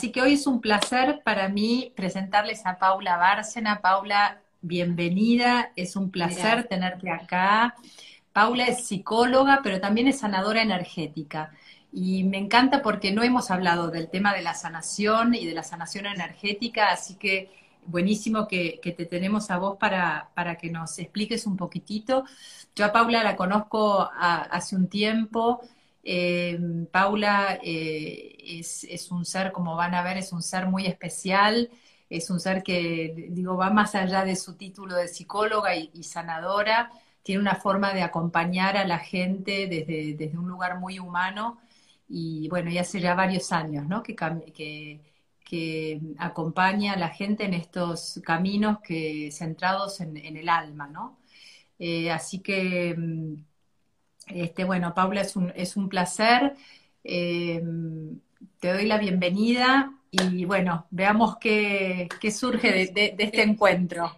Así que hoy es un placer para mí presentarles a Paula Bárcena. Paula, bienvenida, es un placer tenerte acá. Paula es psicóloga, pero también es sanadora energética. Y me encanta porque no hemos hablado del tema de la sanación y de la sanación energética, así que buenísimo que, te tenemos a vos para, para, que nos expliques un poquitito. Yo a Paula la conozco hace un tiempo. Eh, Paula eh, es, un ser, como van a ver, es un ser muy especial, es un ser que, digo, va más allá de su título de psicóloga y, sanadora, tiene una forma de acompañar a la gente desde, desde, un lugar muy humano y bueno, ya hace ya varios años, ¿no? Que, que, acompaña a la gente en estos caminos que centrados en, el alma, ¿no? Eh, así que, mm, este, bueno, Paula, es un, es un placer. Eh, te doy la bienvenida y bueno, veamos qué, surge de, este encuentro.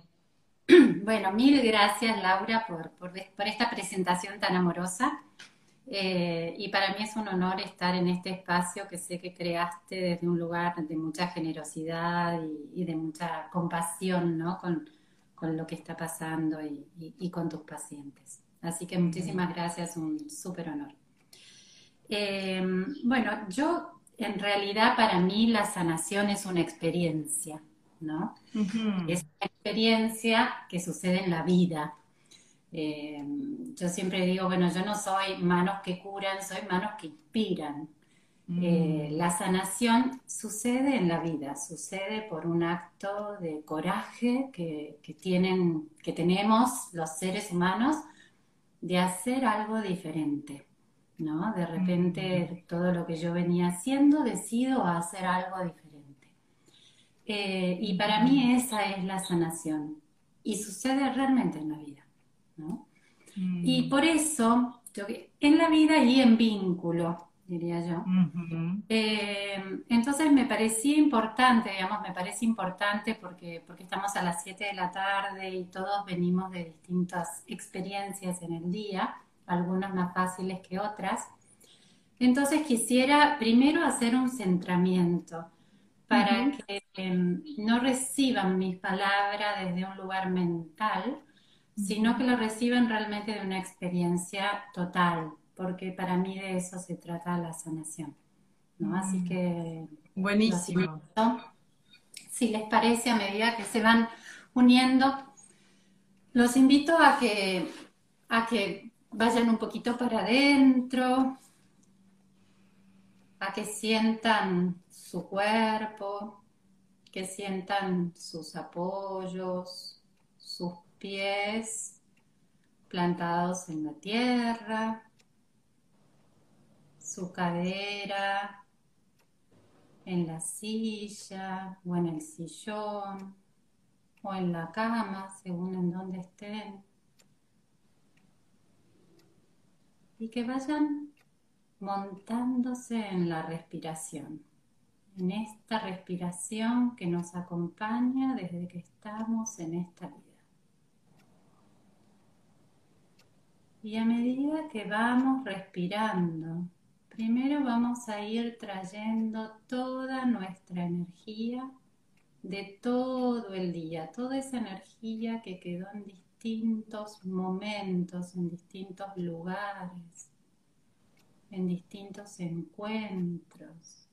Bueno, mil gracias Laura por, por, esta presentación tan amorosa. Eh, y para mí es un honor estar en este espacio que sé que creaste desde un lugar de mucha generosidad y, de mucha compasión ¿no? con, con, lo que está pasando y, con tus pacientes. Así que muchísimas gracias, un súper honor. Eh, bueno, yo en realidad para mí la sanación es una experiencia, ¿no? Es una experiencia que sucede en la vida. Eh, yo siempre digo, bueno, yo no soy manos que curan, soy manos que inspiran. Eh, mm. la sanación sucede en la vida, sucede por un acto de coraje que, tienen, que tenemos los seres humanos de hacer algo diferente. ¿no? De repente todo lo que yo venía haciendo decido hacer algo diferente. Eh, y para mí esa es la sanación. Y sucede realmente en la vida, ¿no? Y por eso, en la vida y en vínculo, diría yo. Eh, entonces me parecía importante, digamos, me parece importante porque, porque estamos a las 7 de la tarde y todos venimos de distintas experiencias en el día algunas más fáciles que otras. Entonces quisiera primero hacer un centramiento para que em, no reciban mis palabras desde un lugar mental, sino que lo reciban realmente de una experiencia total, porque para mí de eso se trata la sanación. ¿no? Así mm. que... Buenísimo. Si les parece, a medida que se van uniendo, los invito a que, a que vayan un poquito para adentro, a que sientan su cuerpo, que sientan sus apoyos, sus pies plantados en la tierra, su cadera en la silla o en el sillón o en la cama, según en donde estén. y que vayan montándose en la respiración, en esta respiración que nos acompaña desde que estamos en esta vida. Y a medida que vamos respirando, primero vamos a ir trayendo toda nuestra energía de todo el día, toda esa energía que quedó en distintos momentos, en distintos lugares, en distintos encuentros,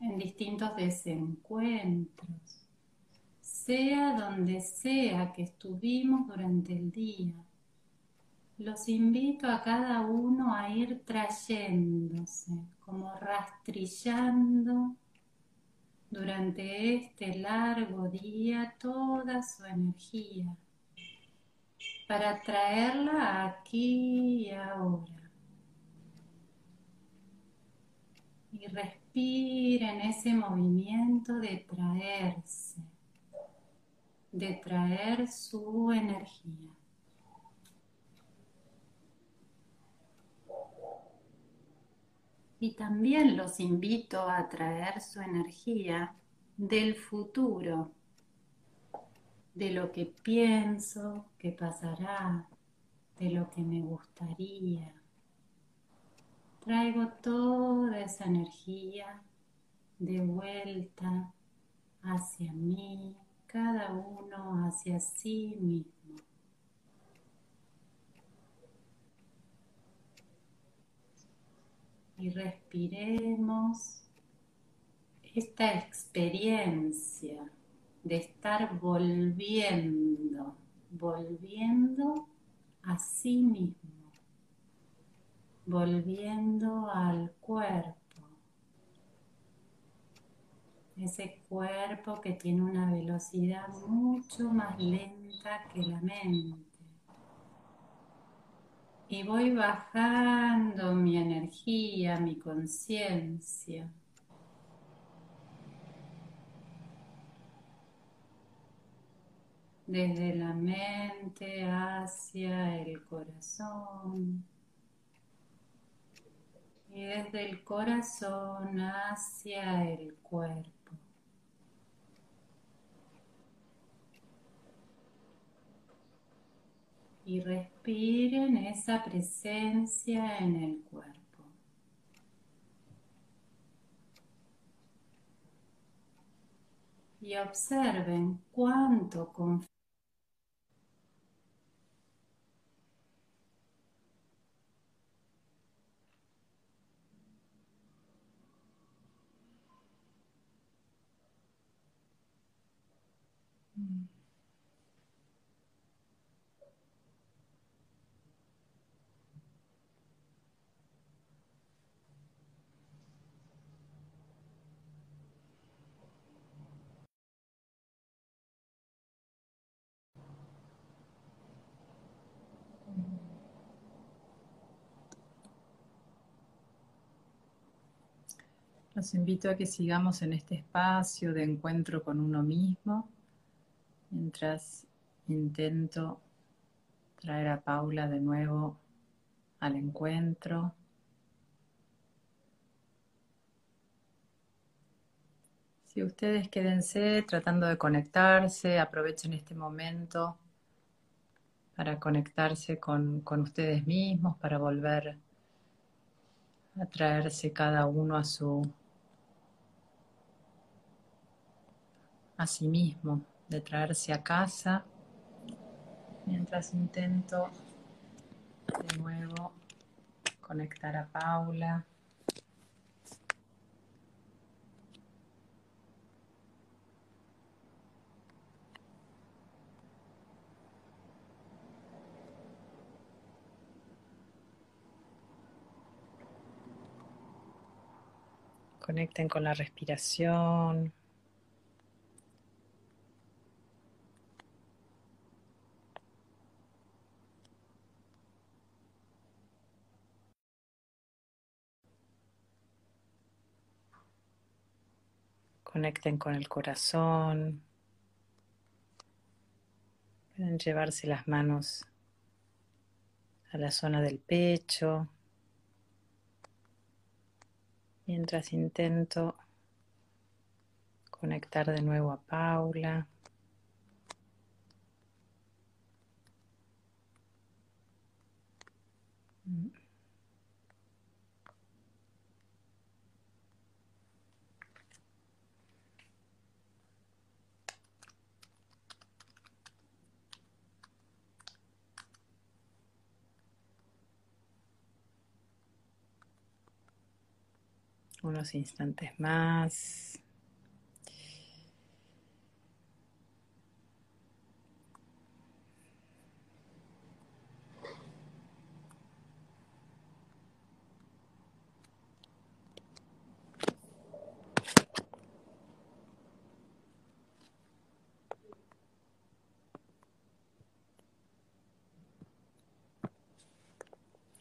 en distintos desencuentros, sea donde sea que estuvimos durante el día. Los invito a cada uno a ir trayéndose, como rastrillando durante este largo día toda su energía para traerla aquí y ahora. Y respira en ese movimiento de traerse, de traer su energía. Y también los invito a traer su energía del futuro de lo que pienso que pasará, de lo que me gustaría. Traigo toda esa energía de vuelta hacia mí, cada uno hacia sí mismo. Y respiremos esta experiencia de estar volviendo, volviendo a sí mismo, volviendo al cuerpo ese cuerpo que tiene una velocidad mucho más lenta que la mente. Y voy bajando mi energía, mi conciencia. Desde la mente hacia el corazón y desde el corazón hacia el cuerpo. Y respiren esa presencia en el cuerpo. Y observen cuánto confían Los invito a que sigamos en este espacio de encuentro con uno mismo, mientras intento traer a Paula de nuevo al encuentro. Si ustedes quédense tratando de conectarse, aprovechen este momento para conectarse con, con ustedes mismos, para volver a traerse cada uno a su a sí mismo, de traerse a casa, mientras intento de nuevo conectar a Paula. Conecten con la respiración. Conecten con el corazón. Pueden llevarse las manos a la zona del pecho. Mientras intento conectar de nuevo a Paula. Unos instantes más.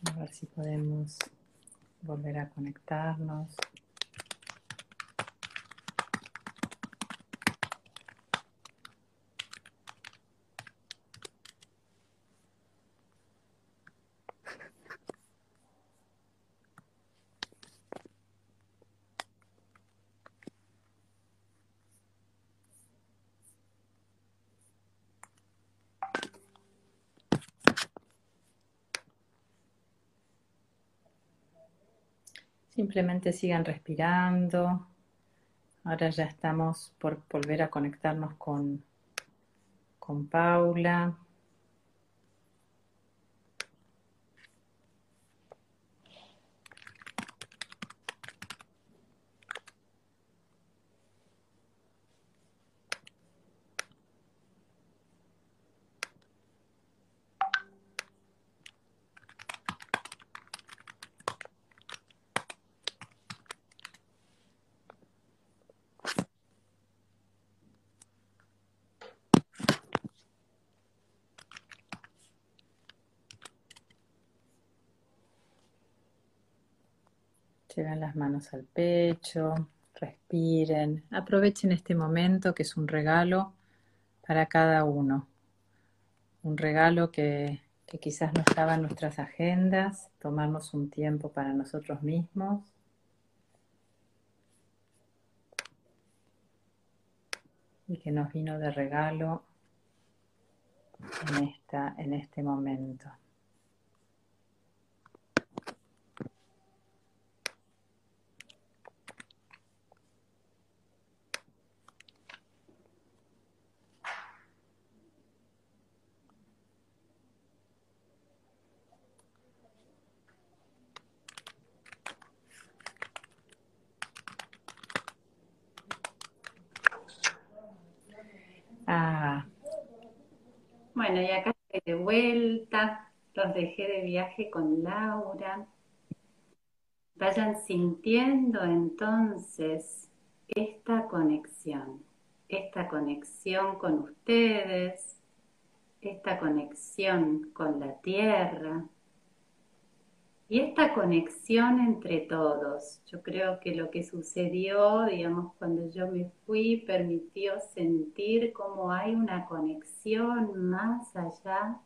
A ver si podemos volver a conectarnos. Simplemente sigan respirando, Ahora ya estamos por volver a conectarnos con, con Paula. Manos al pecho, respiren, aprovechen este momento que es un regalo para cada uno. Un regalo que, que quizás no estaba en nuestras agendas, tomarnos un tiempo para nosotros mismos. Y que nos vino de regalo en, esta, en este momento. Bueno, y acá estoy de vuelta, los dejé de viaje con Laura. Vayan sintiendo entonces esta conexión, esta conexión con ustedes, esta conexión con la tierra, y esta conexión entre todos, yo creo que lo que sucedió, digamos, cuando yo me fui, permitió sentir cómo hay una conexión más allá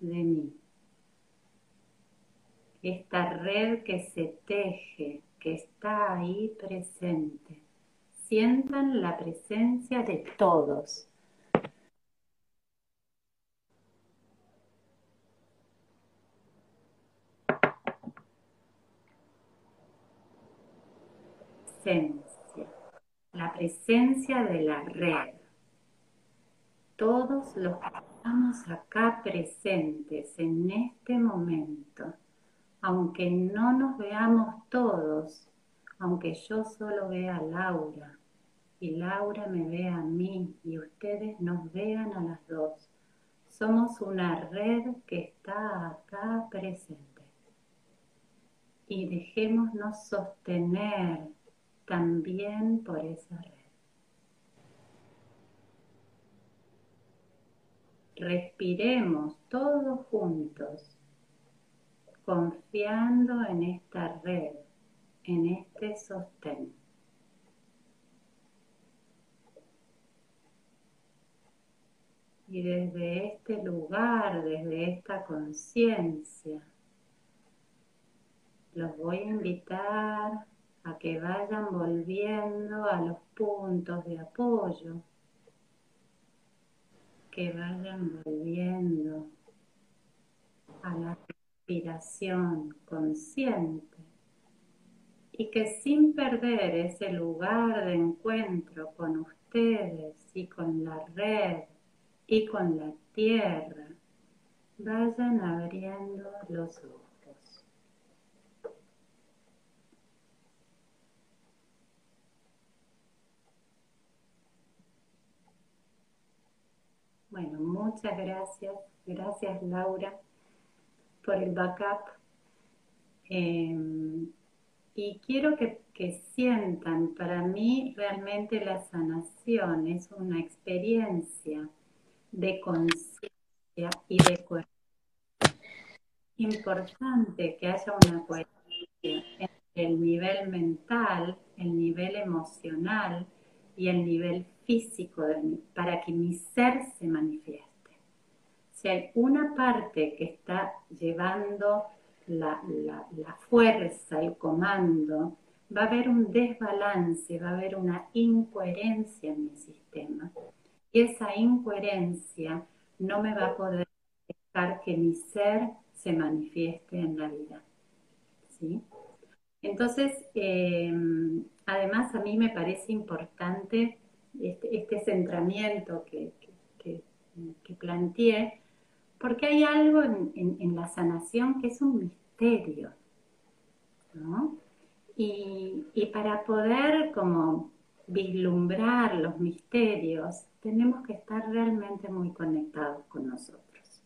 de mí. Esta red que se teje, que está ahí presente. Sientan la presencia de todos, la presencia de la red. Todos los estamos acá presentes en este momento, aunque no nos veamos todos, aunque yo solo vea a Laura y Laura me vea a mí y ustedes nos vean a las dos, somos una red que está acá presente. Y dejémonos sostener también por esa red. Respiremos todos juntos, confiando en esta red, en este sostén. Y desde este lugar, desde esta conciencia, los voy a invitar a que vayan volviendo a los puntos de apoyo, que vayan volviendo a la respiración consciente y que sin perder ese lugar de encuentro con ustedes y con la red y con la tierra, vayan abriendo los ojos. Bueno, muchas gracias. Gracias Laura por el backup. Em, y quiero que, sientan, para mí realmente la sanación es una experiencia de conciencia y de coherencia. Importante que haya una coherencia entre el nivel mental, el nivel emocional y el nivel físico de mí, para que mi ser se manifieste. Si hay una parte que está llevando la, la, fuerza, el comando, va a haber un desbalance, va a haber una incoherencia en mi sistema. Y esa incoherencia no me va a poder dejar que mi ser se manifieste en la vida. ¿Sí? Entonces, eh, además a mí me parece importante este, este centramiento que, planteé, porque hay algo en, la sanación que es un misterio, ¿no? Y, y para poder como vislumbrar los misterios, tenemos que estar realmente muy conectados con nosotros,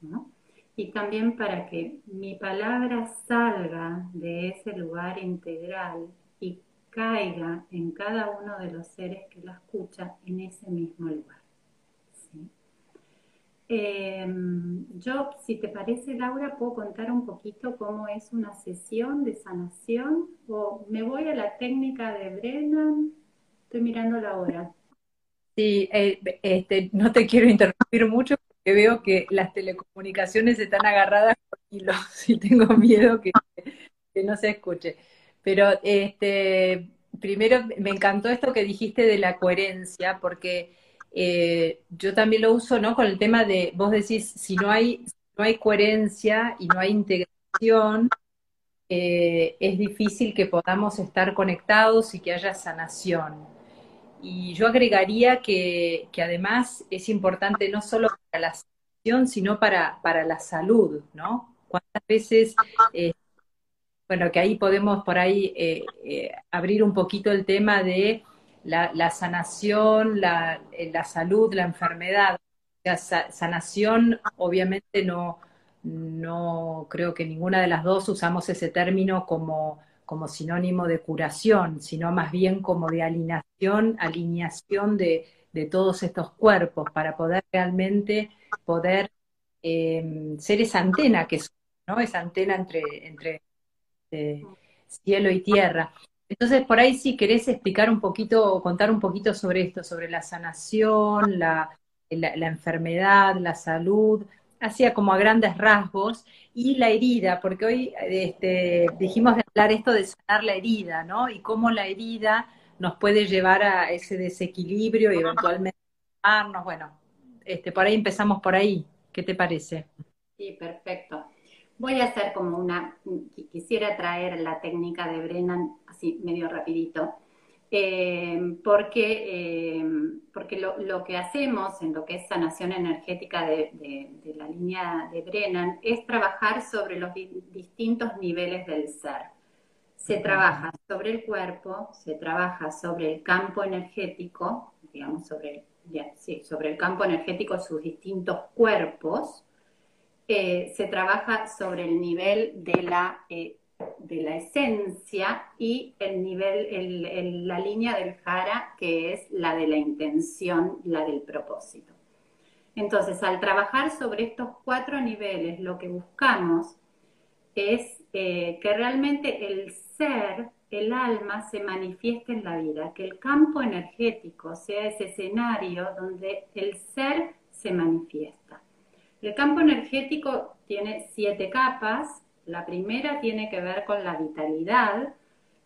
¿no? Y también para que mi palabra salga de ese lugar integral y caiga en cada uno de los seres que la escuchan en ese mismo lugar. Em, yo, si te parece, Laura, puedo contar un poquito cómo es una sesión de sanación o me voy a la técnica de Brennan. Estoy mirando la hora. Sí, eh, este, no te quiero interrumpir mucho porque veo que las telecomunicaciones están agarradas por hilos y tengo miedo que, que no se escuche. Pero este, primero me encantó esto que dijiste de la coherencia, porque eh, yo también lo uso, ¿no? Con el tema de, vos decís, si no hay, no hay coherencia y no hay integración, eh, es difícil que podamos estar conectados y que haya sanación. Y yo agregaría que, además es importante no solo para la sanación, sino para, para la salud, ¿no? ¿Cuántas veces eh, bueno, que ahí podemos por ahí eh, eh, abrir un poquito el tema de la, sanación, eh, la, salud, la enfermedad. La sanación, obviamente no, no creo que ninguna de las dos usamos ese término como, como sinónimo de curación, sino más bien como de alineación, alineación de, todos estos cuerpos para poder realmente poder ser esa antena que ¿no? Esa antena entre, entre cielo y tierra. Entonces, por ahí si querés explicar un poquito, contar un poquito sobre esto, sobre la sanación, la, enfermedad, la salud, hacía como a grandes rasgos, y la herida, porque hoy este, dijimos de hablar esto de sanar la herida, ¿no? Y cómo la herida nos puede llevar a ese desequilibrio y eventualmente a bueno, este, por ahí empezamos por ahí. ¿Qué te parece? Sí, perfecto. Voy a hacer como una, quisiera traer la técnica de Brennan así medio rapidito, eh, porque, eh, porque lo, que hacemos en lo que es sanación energética de, la línea de Brennan es trabajar sobre los distintos niveles del ser. Se trabaja sobre el cuerpo, se trabaja sobre el campo energético, digamos, sobre, sí, sobre el campo energético, sus distintos cuerpos, se trabaja sobre el nivel de la, eh, de la esencia y el nivel, la línea del jara, que es la de la intención, la del propósito. Entonces, al trabajar sobre estos cuatro niveles, lo que buscamos es eh, que realmente el ser, el alma, se manifieste en la vida, que el campo energético sea ese escenario donde el ser se manifiesta. El campo energético tiene siete capas. La primera tiene que ver con la vitalidad.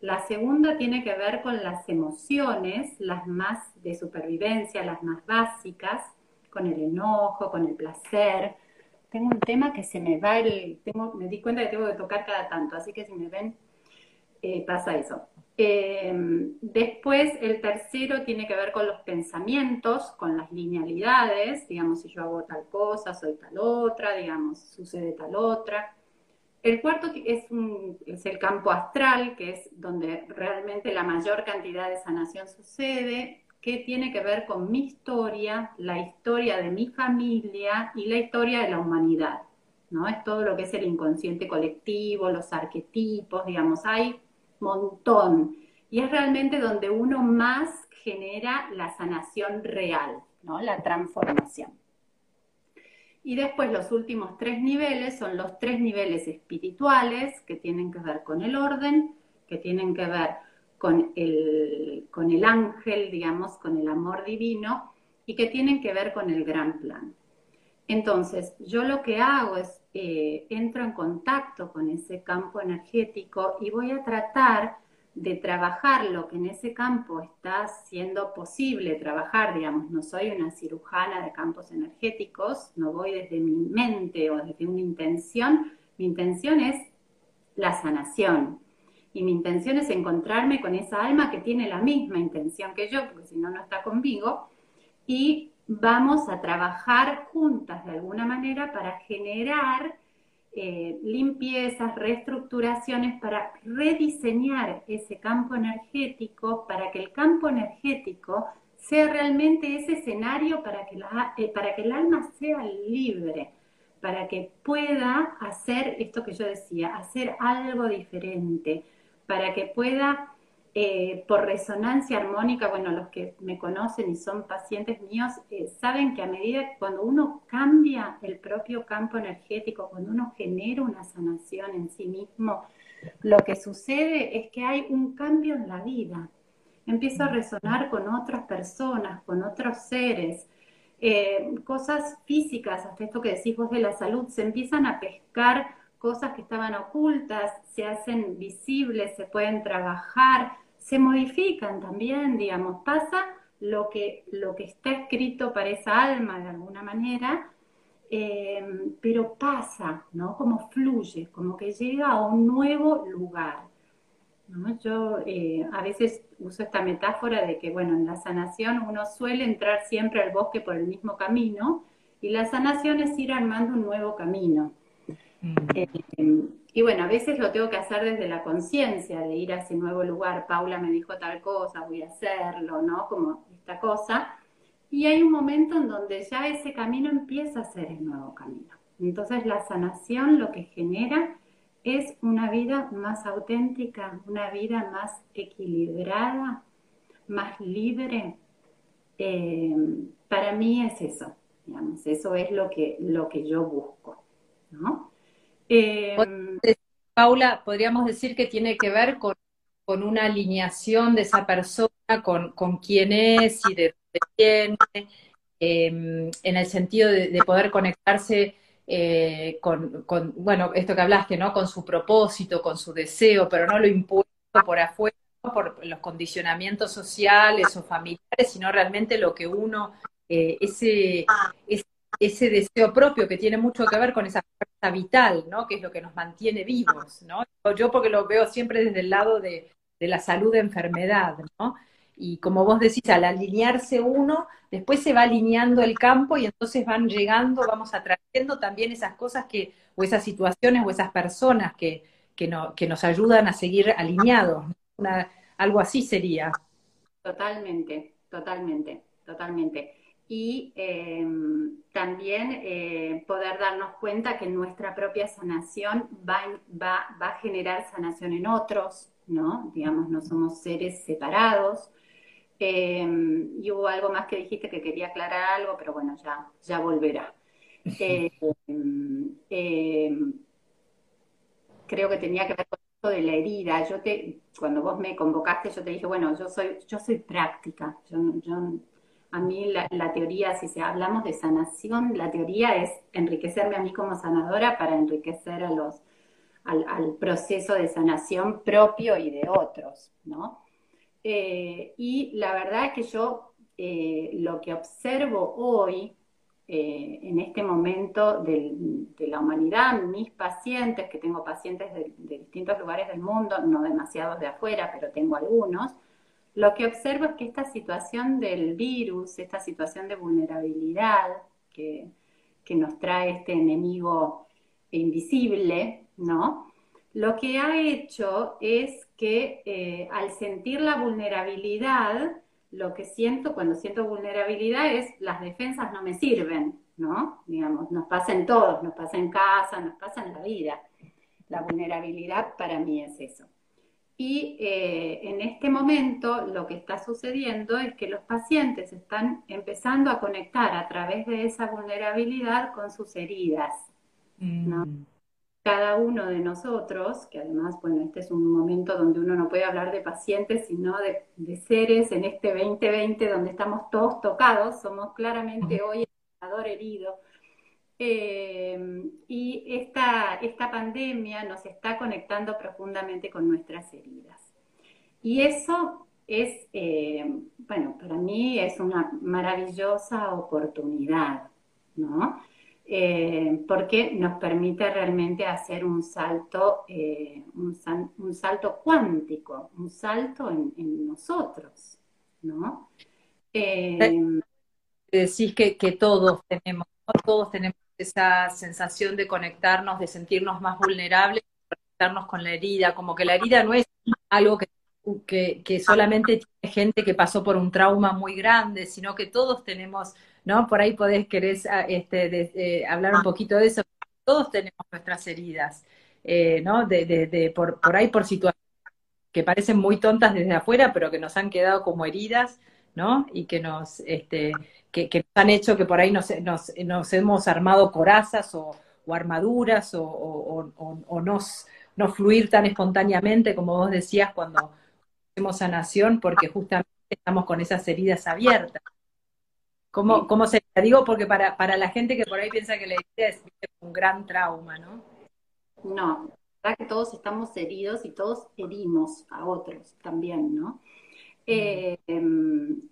La segunda tiene que ver con las emociones, las más de supervivencia, las más básicas, con el enojo, con el placer. Tengo un tema que se me va el... me di cuenta que tengo que tocar cada tanto, así que si me ven, eh, pasa eso. Em, después, el tercero tiene que ver con los pensamientos, con las linealidades, digamos, si yo hago tal cosa, soy tal otra, digamos, sucede tal otra. El cuarto es, el campo astral, que es donde realmente la mayor cantidad de sanación sucede, que tiene que ver con mi historia, la historia de mi familia y la historia de la humanidad. ¿no? Es todo lo que es el inconsciente colectivo, los arquetipos, digamos, hay montón. Y es realmente donde uno más genera la sanación real, ¿no? La transformación. Y después los últimos tres niveles son los tres niveles espirituales que tienen que ver con el orden, que tienen que ver con el, con el ángel, digamos, con el amor divino y que tienen que ver con el gran plan. Entonces, yo lo que hago es, eh, entro en contacto con ese campo energético y voy a tratar de trabajar lo que en ese campo está siendo posible trabajar, digamos, no soy una cirujana de campos energéticos, no voy desde mi mente o desde una intención, mi intención es la sanación. y mi intención es encontrarme con esa alma que tiene la misma intención que yo, porque si no, no está conmigo, y vamos a trabajar juntas de alguna manera para generar eh, limpiezas, reestructuraciones, para rediseñar ese campo energético, para que el campo energético sea realmente ese escenario para que, eh, para que el alma sea libre, para que pueda hacer esto que yo decía, hacer algo diferente, para que pueda, eh, por resonancia armónica, bueno, los que me conocen y son pacientes míos, eh, saben que a medida cuando uno cambia el propio campo energético, cuando uno genera una sanación en sí mismo, lo que sucede es que hay un cambio en la vida. Empiezo a resonar con otras personas, con otros seres. Eh, cosas físicas, hasta esto que decís vos de la salud, se empiezan a pescar cosas que estaban ocultas, se hacen visibles, se pueden trabajar, se modifican también, digamos, pasa lo que, lo que está escrito para esa alma de alguna manera, eh, pero pasa, ¿no? Como fluye, como que llega a un nuevo lugar. Yo eh, a veces uso esta metáfora de que, bueno, en la sanación uno suele entrar siempre al bosque por el mismo camino y la sanación es ir armando un nuevo camino. Mm. Eh, y bueno, a veces lo tengo que hacer desde la conciencia de ir a ese nuevo lugar. Paula me dijo tal cosa, voy a hacerlo, ¿no? Como esta cosa. Y hay un momento en donde ya ese camino empieza a ser el nuevo camino. Entonces la sanación lo que genera es una vida más auténtica, una vida más equilibrada, más libre. Eh, para mí es eso, digamos, eso es lo que, lo que yo busco, ¿no? Eh, Paula, podríamos decir que tiene que ver con, una alineación de esa persona, con, quién es y de dónde viene, em, en el sentido de, poder conectarse eh, con, bueno, esto que hablaste, ¿no? Con su propósito, con su deseo, pero no lo impuesto por afuera, por los condicionamientos sociales o familiares, sino realmente lo que uno, eh, ese ese deseo propio que tiene mucho que ver con esa fuerza vital, ¿no? Que es lo que nos mantiene vivos, ¿no? Yo porque lo veo siempre desde el lado de, la salud de enfermedad, ¿no? Y como vos decís, al alinearse uno, después se va alineando el campo y entonces van llegando, vamos atrayendo también esas cosas que, o esas situaciones o esas personas que, que, no, que nos ayudan a seguir alineados. algo así sería. Totalmente, totalmente, totalmente y em, también eh, poder darnos cuenta que nuestra propia sanación va, va, va, a generar sanación en otros, ¿no? Digamos, no somos seres separados. Em, y hubo algo más que dijiste que quería aclarar algo, pero bueno, ya, ya volverá. Em, creo que tenía que ver con esto de la herida. Yo te, cuando vos me convocaste, yo te dije, bueno, yo soy, yo soy práctica. Yo, yo a mí la, teoría, si se hablamos de sanación, la teoría es enriquecerme a mí como sanadora para enriquecer a los, al, proceso de sanación propio y de otros, ¿no? Eh, y la verdad es que yo eh, lo que observo hoy, eh, en este momento de, la humanidad, mis pacientes, que tengo pacientes de distintos lugares del mundo, no demasiados de afuera, pero tengo algunos, lo que observo es que esta situación del virus, esta situación de vulnerabilidad que, nos trae este enemigo invisible, ¿no? Lo que ha hecho es que eh, al sentir la vulnerabilidad, lo que siento cuando siento vulnerabilidad es las defensas no me sirven, ¿no? Digamos, nos pasa en todos, nos pasa en casa, nos pasa en la vida. La vulnerabilidad para mí es eso. Y eh, en este momento lo que está sucediendo es que los pacientes están empezando a conectar a través de esa vulnerabilidad con sus heridas. Mm. Cada uno de nosotros, que además, bueno, este es un momento donde uno no puede hablar de pacientes, sino de, de seres en este 2020 donde estamos todos tocados, somos claramente hoy el herido eh, y esta, esta pandemia nos está conectando profundamente con nuestras heridas. Y eso es, eh, bueno, para mí es una maravillosa oportunidad, ¿no? eh, porque nos permite realmente hacer un salto, eh, un, salto cuántico, un salto en, nosotros, ¿no? Eh, decís que, que, todos tenemos, todos tenemos esa sensación de conectarnos, de sentirnos más vulnerables, conectarnos con la herida, como que la herida no es algo que solamente tiene gente que pasó por un trauma muy grande, sino que todos tenemos, ¿no? Por ahí podés querer ah, este, eh, hablar un poquito de eso. Todos tenemos nuestras heridas, eh, ¿no? De, de, por ahí por situaciones que parecen muy tontas desde afuera, pero que nos han quedado como heridas, ¿no? Y que nos, este, que, han hecho que por ahí nos, nos, nos hemos armado corazas o, o armaduras o, o, o, nos, no fluir tan espontáneamente como vos decías cuando hacemos sanación porque justamente estamos con esas heridas abiertas. ¿Cómo, cómo se digo? Porque para, para la gente que por ahí piensa que la herida es un gran trauma, ¿no? No, verdad que todos estamos heridos y todos herimos a otros también, ¿no? Eh,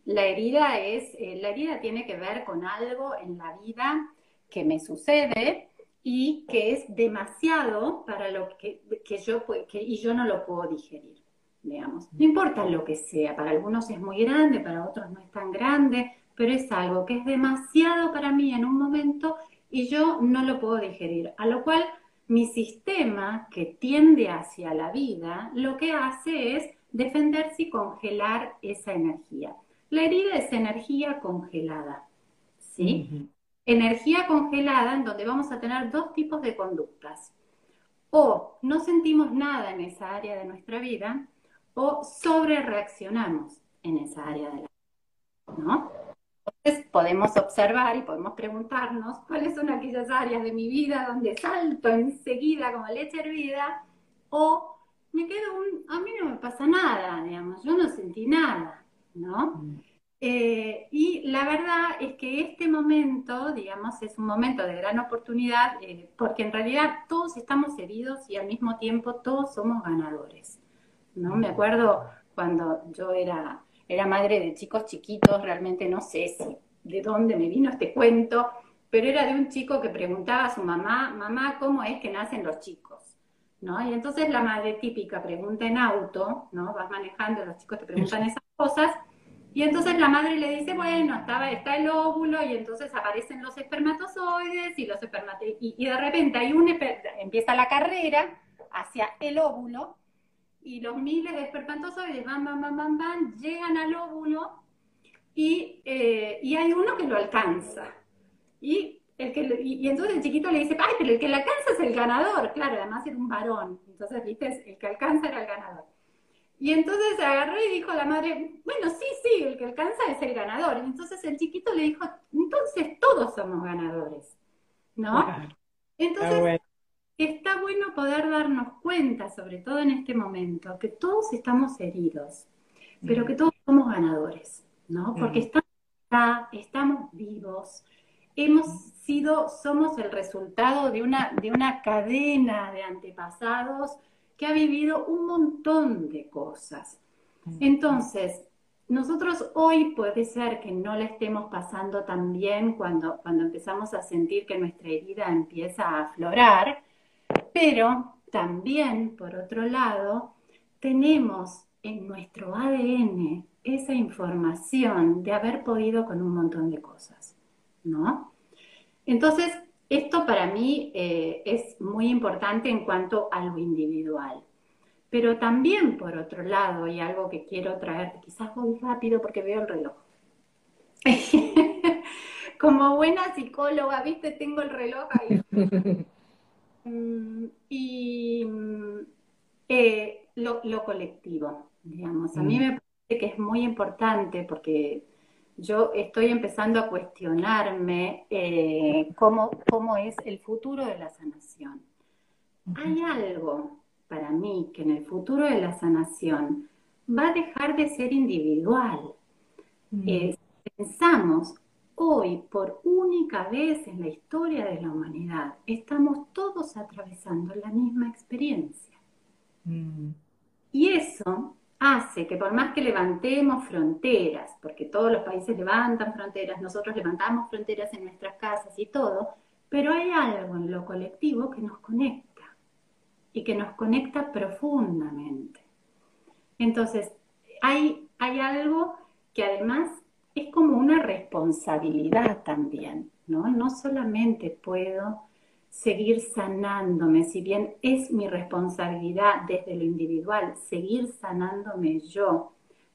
la herida es, eh, la herida tiene que ver con algo en la vida que me sucede y que es demasiado para lo que, que yo que, y yo no lo puedo digerir digamos. No importa lo que sea, para algunos es muy grande, para otros no es tan grande, pero es algo que es demasiado para mí en un momento y yo no lo puedo digerir. A lo cual mi sistema, que tiende hacia la vida, lo que hace es defenderse y congelar esa energía. La herida es energía congelada, ¿sí? Energía congelada en donde vamos a tener dos tipos de conductas. O no sentimos nada en esa área de nuestra vida, o sobre reaccionamos en esa área de la vida, ¿no? Entonces podemos observar y podemos preguntarnos cuáles son aquellas áreas de mi vida donde salto enseguida como leche hervida o me quedo un, a mí no me pasa nada, digamos, yo no sentí nada, ¿no? Eh, y la verdad es que este momento, digamos, es un momento de gran oportunidad eh, porque en realidad todos estamos heridos y al mismo tiempo todos somos ganadores. ¿no? Me acuerdo cuando yo era, era madre de chicos chiquitos, realmente no sé si de dónde me vino este cuento, pero era de un chico que preguntaba a su mamá, mamá, ¿cómo es que nacen los chicos? ¿No? Y entonces la madre típica pregunta en auto, ¿no? Vas manejando, los chicos te preguntan esas cosas, y entonces la madre le dice, bueno, estaba, está el óvulo, y entonces aparecen los espermatozoides, y los espermatozoides, y, y de repente hay un, empieza la carrera hacia el óvulo, y los miles de espermatozoides van, van, van, van, van, llegan al óvulo y, eh, y hay uno que lo alcanza. Y, el que, y, entonces el chiquito le dice, ay, pero el que lo alcanza es el ganador. Claro, además era un varón. Entonces, viste, el que alcanza era el ganador. Y entonces se agarró y dijo a la madre, bueno, sí, sí, el que alcanza es el ganador. Y entonces el chiquito le dijo, entonces todos somos ganadores, ¿no? Entonces, está bueno poder darnos cuenta, sobre todo en este momento, que todos estamos heridos, pero que todos somos ganadores, ¿no? Porque estamos acá, estamos vivos, hemos sido, somos el resultado de una, de una cadena de antepasados que ha vivido un montón de cosas. Entonces, nosotros hoy puede ser que no le estemos pasando tan bien cuando, cuando empezamos a sentir que nuestra herida empieza a aflorar, pero también, por otro lado, tenemos en nuestro ADN esa información de haber podido con un montón de cosas, ¿no? Entonces, esto para mí eh, es muy importante en cuanto a lo individual. Pero también, por otro lado, y algo que quiero traer, quizás voy rápido porque veo el reloj. Como buena psicóloga, viste, tengo el reloj ahí. Mm, y mm, eh, lo, colectivo, digamos. A mí mm. me parece que es muy importante porque yo estoy empezando a cuestionarme eh, cómo, cómo es el futuro de la sanación. Hay algo para mí que en el futuro de la sanación va a dejar de ser individual. Eh, pensamos Hoy, por única vez en la historia de la humanidad, estamos todos atravesando la misma experiencia. Mm. Y eso hace que por más que levantemos fronteras, porque todos los países levantan fronteras, nosotros levantamos fronteras en nuestras casas y todo, Pero hay algo en lo colectivo que nos conecta y que nos conecta profundamente. Entonces, hay, hay algo que además es como una responsabilidad también, ¿no? No solamente puedo seguir sanándome, si bien es mi responsabilidad desde lo individual, seguir sanándome yo,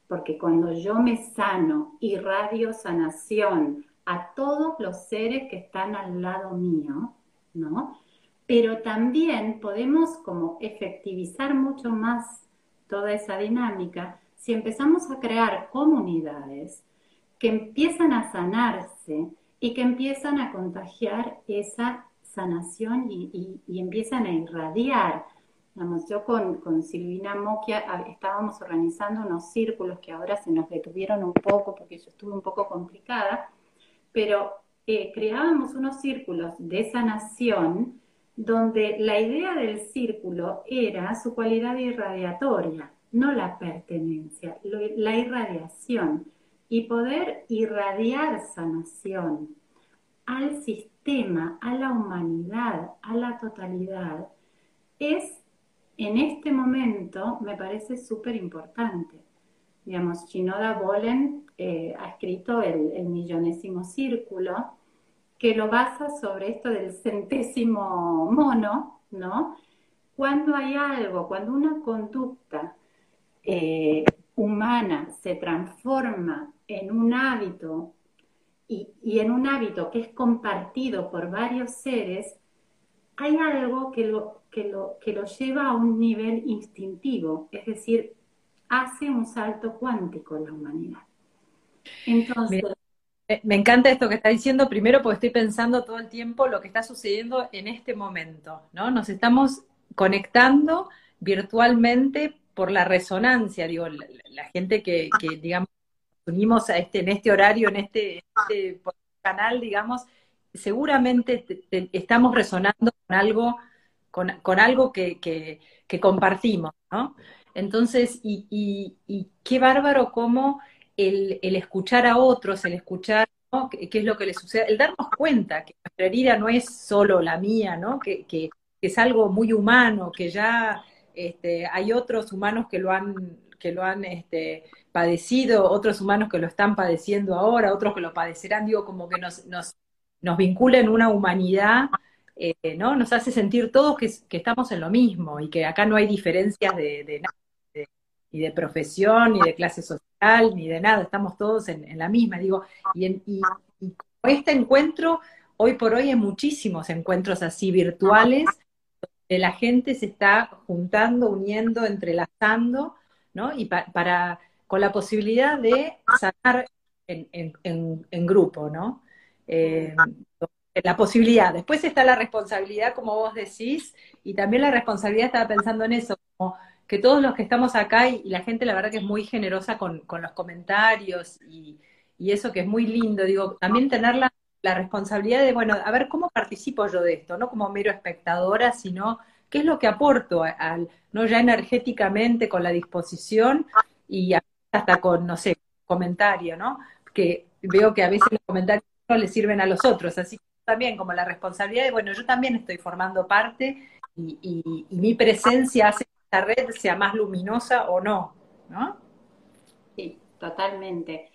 porque cuando yo me sano, irradio sanación a todos los seres que están al lado mío, ¿no? Pero también podemos como efectivizar mucho más toda esa dinámica si empezamos a crear comunidades que empiezan a sanarse y que empiezan a contagiar esa sanación y, empiezan a irradiar. yo con, Silvina Moquia estábamos organizando unos círculos que ahora se nos detuvieron un poco porque yo estuve un poco complicada, pero eh, creábamos unos círculos de sanación donde la idea del círculo era su cualidad irradiatoria, no la pertenencia, la irradiación y poder irradiar sanación al sistema, a la humanidad, a la totalidad, es en este momento, me parece súper importante. Digamos, Shinoda Bolen eh, ha escrito el, el, millonésimo círculo, que lo basa sobre esto del centésimo mono, ¿no? Cuando hay algo, cuando una conducta eh, humana se transforma en un hábito y, en un hábito que es compartido por varios seres, hay algo que lo, que, lo, que lo lleva a un nivel instintivo, es decir, hace un salto cuántico en la humanidad. Entonces, me encanta esto que está diciendo, primero porque estoy pensando todo el tiempo lo que está sucediendo en este momento, ¿no? Nos estamos conectando virtualmente por la resonancia, digo, la, gente que, digamos, unimos este, en este horario, en este, este canal, digamos, seguramente estamos resonando con algo, con, algo que, que, compartimos, ¿no? Entonces, y, y, qué bárbaro cómo el, el, escuchar a otros, el escuchar ¿no? ¿Qué, es lo que le sucede, el darnos cuenta que nuestra herida no es solo la mía, ¿no? Que, que, es algo muy humano, que ya este, hay otros humanos que lo han, que lo han padecido, otros humanos que lo están padeciendo ahora, otros que lo padecerán, digo, como que nos, nos, nos vincula en una humanidad, eh, ¿no? Nos hace sentir todos que, estamos en lo mismo y que acá no hay diferencias de, de nada, ni de profesión, ni de clase social, ni de nada, estamos todos en, la misma, digo, y, en, y, este encuentro, hoy por hoy hay muchísimos encuentros así virtuales, la gente se está juntando, uniendo, entrelazando, ¿no? Y para, con la posibilidad de sanar en, grupo, ¿no? Eh, la posibilidad. Después está la responsabilidad, como vos decís, y también la responsabilidad, estaba pensando en eso, como que todos los que estamos acá, y, la gente la verdad que es muy generosa con, los comentarios y, eso que es muy lindo, digo, también tener la, responsabilidad de, bueno, a ver cómo participo yo de esto, no como mero espectadora, sino qué es lo que aporto al, no ya energéticamente con la disposición y hasta con, no sé, comentario, ¿no? Que veo que a veces los comentarios no le sirven a los otros, así que también como la responsabilidad de, bueno, yo también estoy formando parte y, mi presencia hace que esta red sea más luminosa o no, ¿no? Sí, totalmente.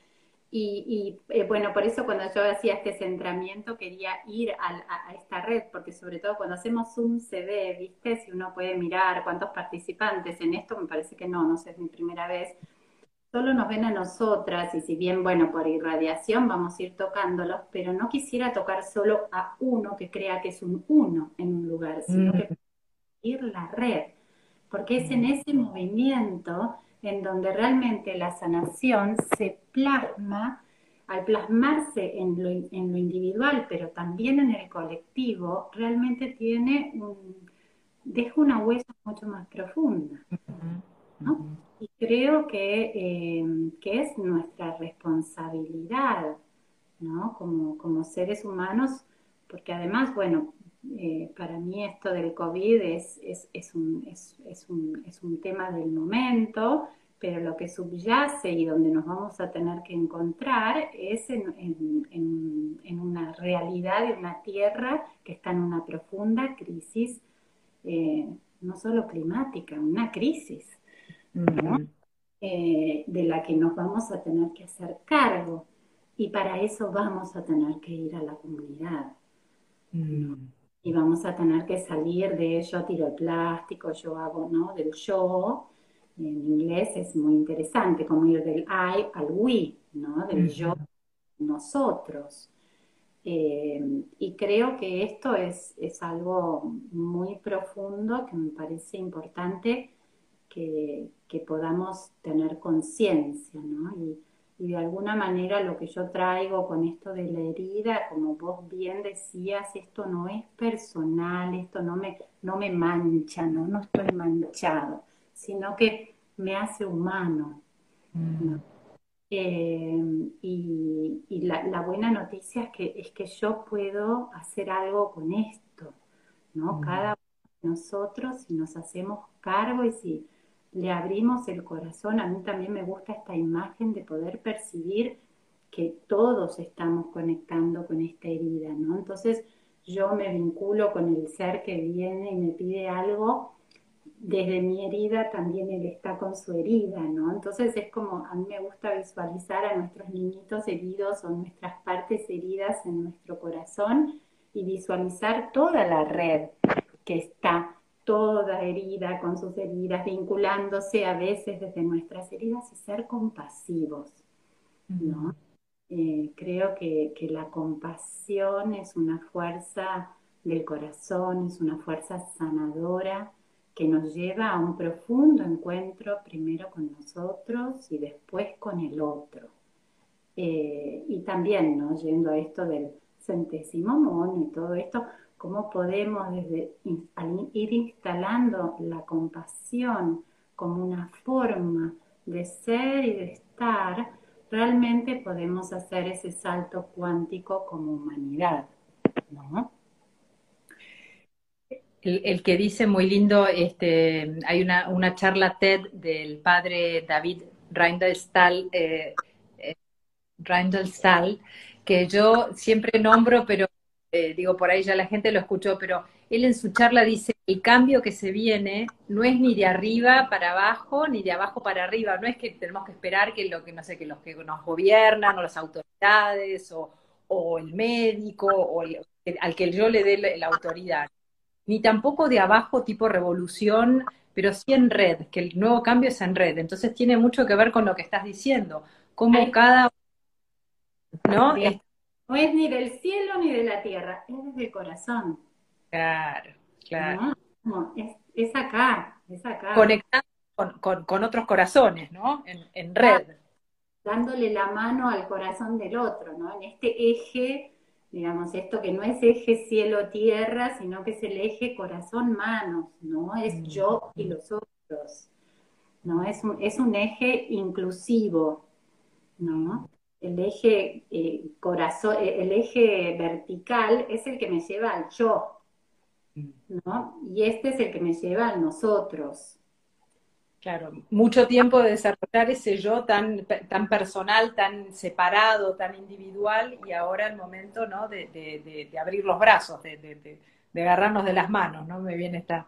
Y, eh, bueno, por eso cuando yo hacía este centramiento quería ir a, esta red, porque sobre todo cuando hacemos un CD, ¿viste? Si uno puede mirar cuántos participantes en esto, me parece que no, no sé, es mi primera vez. Solo nos ven a nosotras y si bien, bueno, por irradiación vamos a ir tocándolos, pero no quisiera tocar solo a uno que crea que es un uno en un lugar, sino mm. que ir la red, porque es en mm. ese movimiento en donde realmente la sanación se plasma, al plasmarse en lo, individual, pero también en el colectivo, realmente tiene un, deja una huella mucho más profunda. Y creo que, eh, que, es nuestra responsabilidad, ¿no? Como, como seres humanos, porque además, bueno, eh, para mí esto del COVID es, es, es, un, es, un, es un tema del momento, pero lo que subyace y donde nos vamos a tener que encontrar es en, una realidad de una tierra que está en una profunda crisis, eh, no solo climática, una crisis, eh, de la que nos vamos a tener que hacer cargo. Y para eso vamos a tener que ir a la comunidad. Y vamos a tener que salir de yo tiro el plástico, yo hago, ¿no? Del yo, en inglés es muy interesante, como ir del I al we, ¿no? Del yo, nosotros. Eh, y creo que esto es, es, algo muy profundo que me parece importante que, que podamos tener conciencia, ¿no? Y, y, de alguna manera lo que yo traigo con esto de la herida, como vos bien decías, esto no es personal, esto no me, no me mancha, ¿no? No estoy manchado sino que me hace humano. Mm. Eh, y, la, buena noticia es que, es que yo puedo hacer algo con esto, ¿no? Mm. Cada uno de nosotros, si nos hacemos cargo y si le abrimos el corazón, a mí también me gusta esta imagen de poder percibir que todos estamos conectando con esta herida, ¿no? Entonces yo me vinculo con el ser que viene y me pide algo desde mi herida también él está con su herida, ¿no? Entonces es como, a mí me gusta visualizar a nuestros niñitos heridos o nuestras partes heridas en nuestro corazón y visualizar toda la red que está toda herida con sus heridas, vinculándose a veces desde nuestras heridas y ser compasivos, ¿no? Eh, creo que, que la compasión es una fuerza del corazón, es una fuerza sanadora que nos lleva a un profundo encuentro primero con nosotros y después con el otro. Eh, y también, ¿no? Yendo a esto del centésimo mono y todo esto, cómo podemos ir instalando la compasión como una forma de ser y de estar, realmente podemos hacer ese salto cuántico como humanidad, ¿no? el, que dice muy lindo, este, hay una, una charla TED del padre David Reindelstal, eh, eh que yo siempre nombro, pero eh, digo, por ahí ya la gente lo escuchó, pero él en su charla dice, el cambio que se viene no es ni de arriba para abajo, ni de abajo para arriba, no es que tenemos que esperar que lo que, no sé, que los que nos gobiernan, o las autoridades, o, o el médico, o al que yo le dé la autoridad. Ni tampoco de abajo tipo revolución, pero sí en red, que el nuevo cambio es en red. Entonces tiene mucho que ver con lo que estás diciendo, cómo cada... ¿No? No es ni del cielo ni de la tierra, es desde el corazón. Claro, claro. No, es, acá, es acá. Conectando con, otros corazones, ¿no? En, en red. Dándole la mano al corazón del otro, ¿no? En este eje digamos, esto que no es eje cielo-tierra, sino que es el eje corazón-manos, ¿no? Es mm. yo y los otros, ¿no? Es un, es un eje inclusivo, ¿no? El eje eh, corazón, eh, el eje vertical es el que me lleva al yo, mm. ¿no? Y este es el que me lleva a nosotros, Claro, mucho tiempo de desarrollar ese yo tan, tan personal, tan separado, tan individual, y ahora el momento ¿no? de, abrir los brazos, de, agarrarnos de las manos, ¿no? Me viene esta,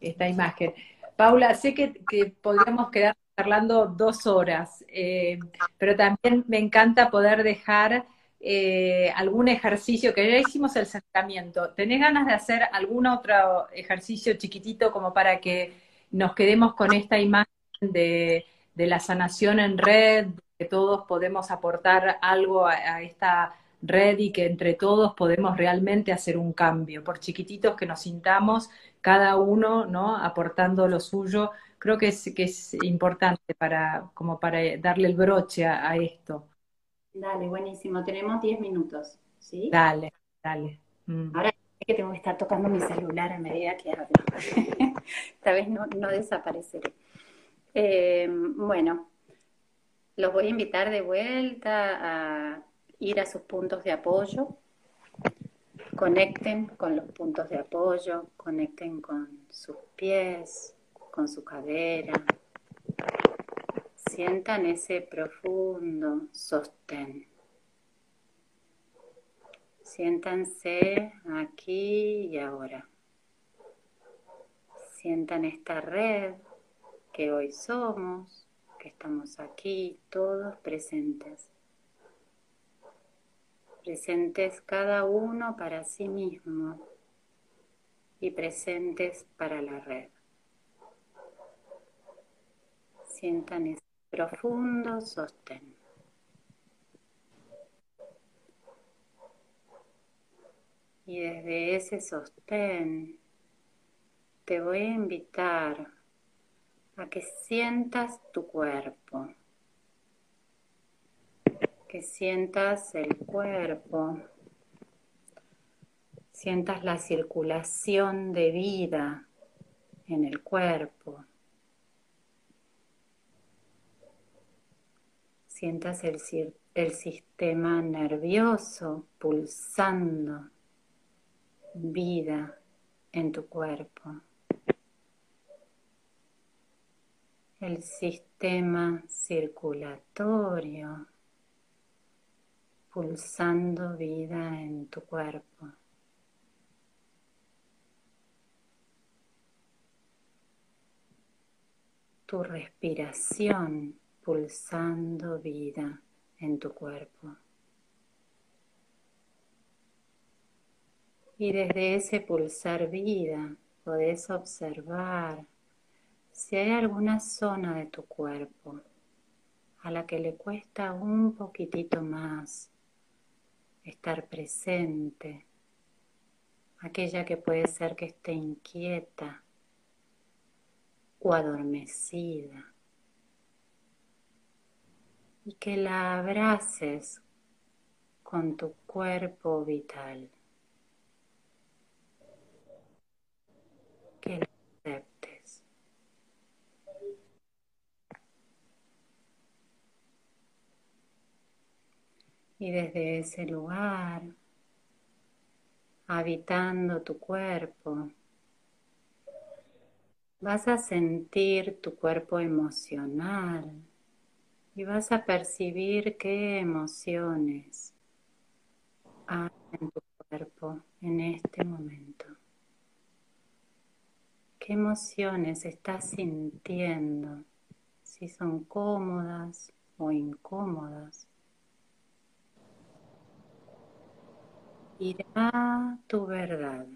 esta imagen. Paula, sé que, podríamos quedar charlando dos horas, eh, pero también me encanta poder dejar eh, algún ejercicio, que ya hicimos el sentamiento. ¿Tenés ganas de hacer algún otro ejercicio chiquitito como para que nos quedemos con esta imagen de, la sanación en red, que todos podemos aportar algo a, esta red y que entre todos podemos realmente hacer un cambio, por chiquititos que nos sintamos, cada uno ¿no? aportando lo suyo, creo que es, que es importante para, como para darle el broche a, esto. Dale, buenísimo, tenemos 10 minutos, ¿sí? Dale, dale. Mm. Ahora que tengo que estar tocando mi celular a medida que hablo. Esta vez no, no desapareceré. Eh, bueno, los voy a invitar de vuelta a ir a sus puntos de apoyo. Conecten con los puntos de apoyo, conecten con sus pies, con su cadera. sientan ese profundo sostén. Siéntanse aquí y ahora. Sientan esta red que hoy somos, que estamos aquí todos presentes. Presentes cada uno para sí mismo y presentes para la red. Sientan ese profundo sostén. Y desde ese sostén te voy a invitar a que sientas tu cuerpo, que sientas el cuerpo, sientas la circulación de vida en el cuerpo, sientas el, el sistema nervioso pulsando vida en tu cuerpo. El sistema circulatorio pulsando vida en tu cuerpo. Tu respiración pulsando vida en tu cuerpo. Y desde ese pulsar vida podés observar si hay alguna zona de tu cuerpo a la que le cuesta un poquitito más estar presente, aquella que puede ser que esté inquieta o adormecida, y que la abraces con tu cuerpo vital. que la aceptes. Y desde ese lugar, habitando tu cuerpo, vas a sentir tu cuerpo emocional y vas a percibir qué emociones hay en tu cuerpo en este momento. ¿Qué emociones estás sintiendo? Si son cómodas o incómodas. Irá tu verdad.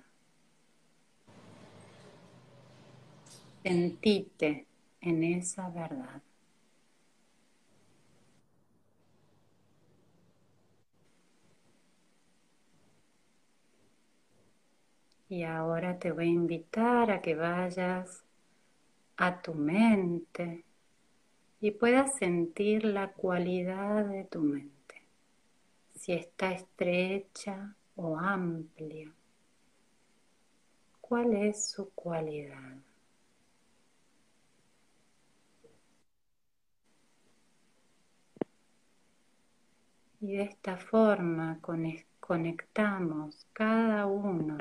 Sentite en esa verdad. Y ahora te voy a invitar a que vayas a tu mente y puedas sentir la cualidad de tu mente, si está estrecha o amplia. ¿Cuál es su cualidad? Y de esta forma conectamos cada uno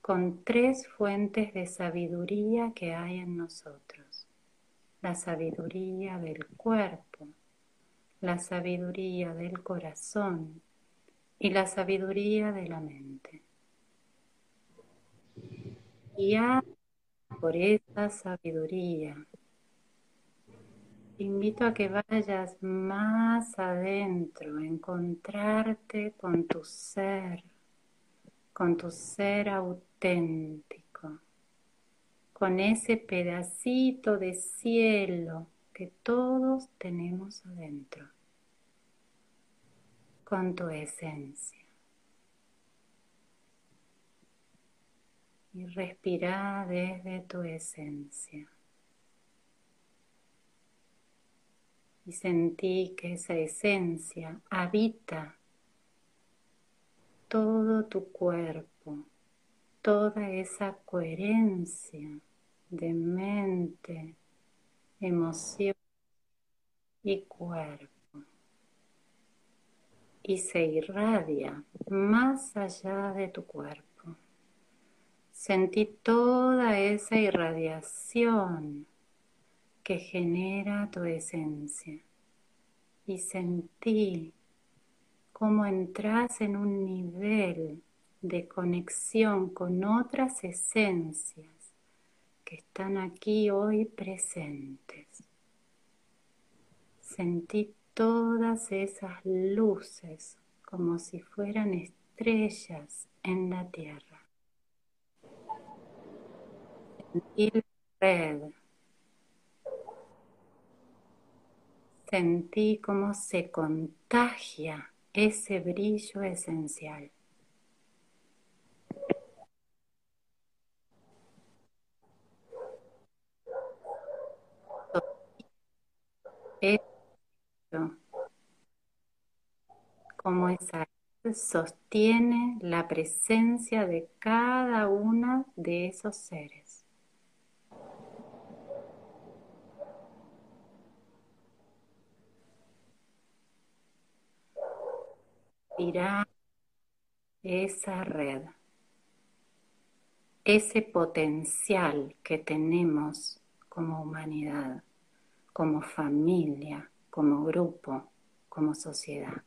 con tres fuentes de sabiduría que hay en nosotros. La sabiduría del cuerpo, la sabiduría del corazón y la sabiduría de la mente. Y por esa sabiduría, te invito a que vayas más adentro, a encontrarte con tu ser, con tu ser auténtico, con ese pedacito de cielo que todos tenemos adentro, con tu esencia. Y respira desde tu esencia. Y sentí que esa esencia habita todo tu cuerpo, toda esa coherencia de mente, emoción y cuerpo. Y se irradia más allá de tu cuerpo. Sentí toda esa irradiación que genera tu esencia y sentí cómo entras en un nivel de conexión con otras esencias que están aquí hoy presentes. Sentí todas esas luces como si fueran estrellas en la tierra. Sentí la red. Sentí cómo se contagia ese brillo esencial. Como esa sostiene la presencia de cada una de esos seres. Irá esa red, ese potencial que tenemos como humanidad, como familia, como grupo, como sociedad.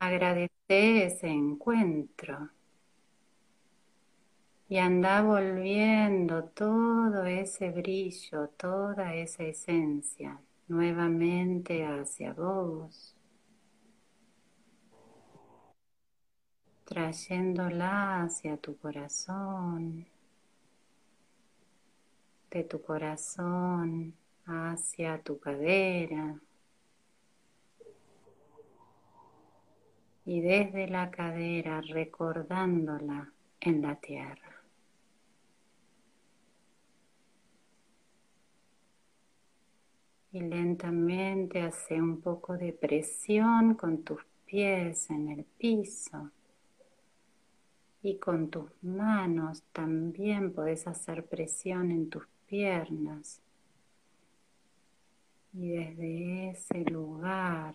Agradece ese encuentro. Y anda volviendo todo ese brillo, toda esa esencia nuevamente hacia vos, trayéndola hacia tu corazón, de tu corazón hacia tu cadera. y desde la cadera recordándola en la tierra. Y lentamente hace un poco de presión con tus pies en el piso. Y con tus manos también puedes hacer presión en tus piernas. Y desde ese lugar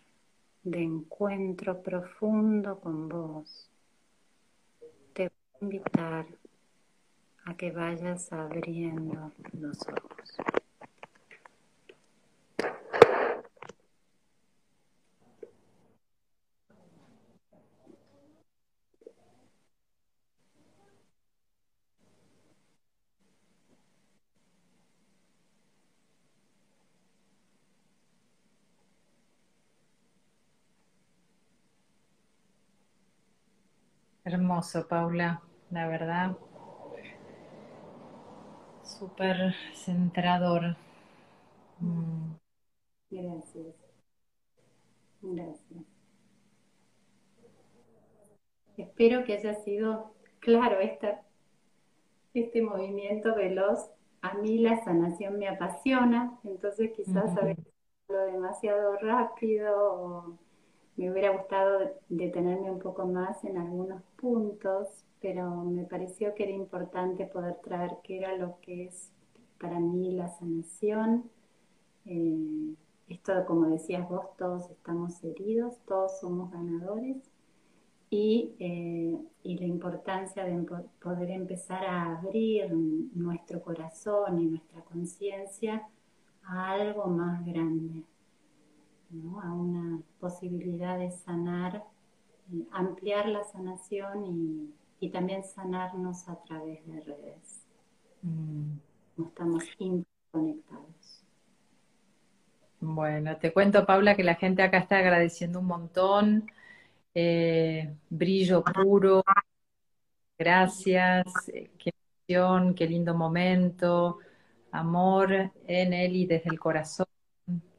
de encuentro profundo con vos, te voy a invitar a que vayas abriendo los ojos. Hermoso, Paula, la verdad. Súper centrador. Mm. Gracias. Gracias. Espero que haya sido claro esta, este movimiento veloz. A mí la sanación me apasiona, entonces quizás a veces hablo demasiado rápido o me hubiera gustado detenerme un poco más en algunos puntos, pero me pareció que era importante poder traer qué era lo que es para mí la sanación. Eh, esto, como decías vos, todos estamos heridos, todos somos ganadores y, eh, y la importancia de poder empezar a abrir nuestro corazón y nuestra conciencia a algo más grande a una posibilidad de sanar, ampliar la sanación y, también sanarnos a través de redes. Mm. No estamos interconectados. Bueno, te cuento, Paula, que la gente acá está agradeciendo un montón. Eh, brillo puro, gracias, eh, qué emoción, qué lindo momento, amor en él y desde el corazón.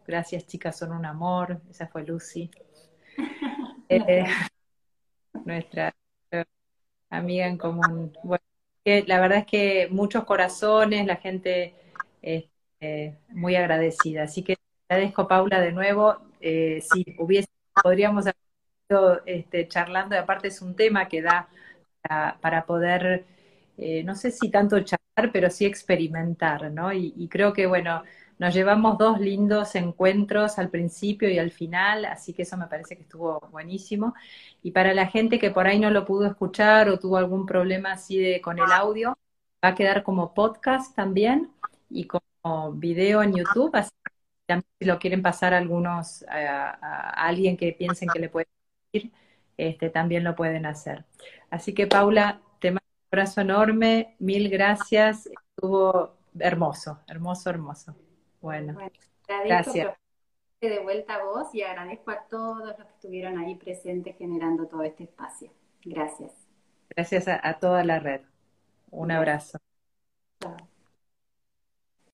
Gracias, chicas, son un amor. Esa fue Lucy. Eh, nuestra amiga en común. Bueno, la verdad es que muchos corazones, la gente este, muy agradecida. Así que agradezco, Paula, de nuevo. Eh, si hubiese, podríamos haber ido este, charlando, y aparte es un tema que da para, poder, eh, no sé si tanto charlar, pero sí experimentar, ¿no? y creo que, bueno, nos llevamos dos lindos encuentros al principio y al final, así que eso me parece que estuvo buenísimo. Y para la gente que por ahí no lo pudo escuchar o tuvo algún problema así de con el audio, va a quedar como podcast también y como video en YouTube, así que si lo quieren pasar a algunos, a, alguien que piensen que le puede ir, este, también lo pueden hacer. Así que Paula, te mando un abrazo enorme, mil gracias, estuvo hermoso, hermoso, hermoso. Bueno, gracias. De vuelta a vos y agradezco a todos los que estuvieron ahí presentes generando todo este espacio. Gracias. Gracias a toda la red. Un abrazo.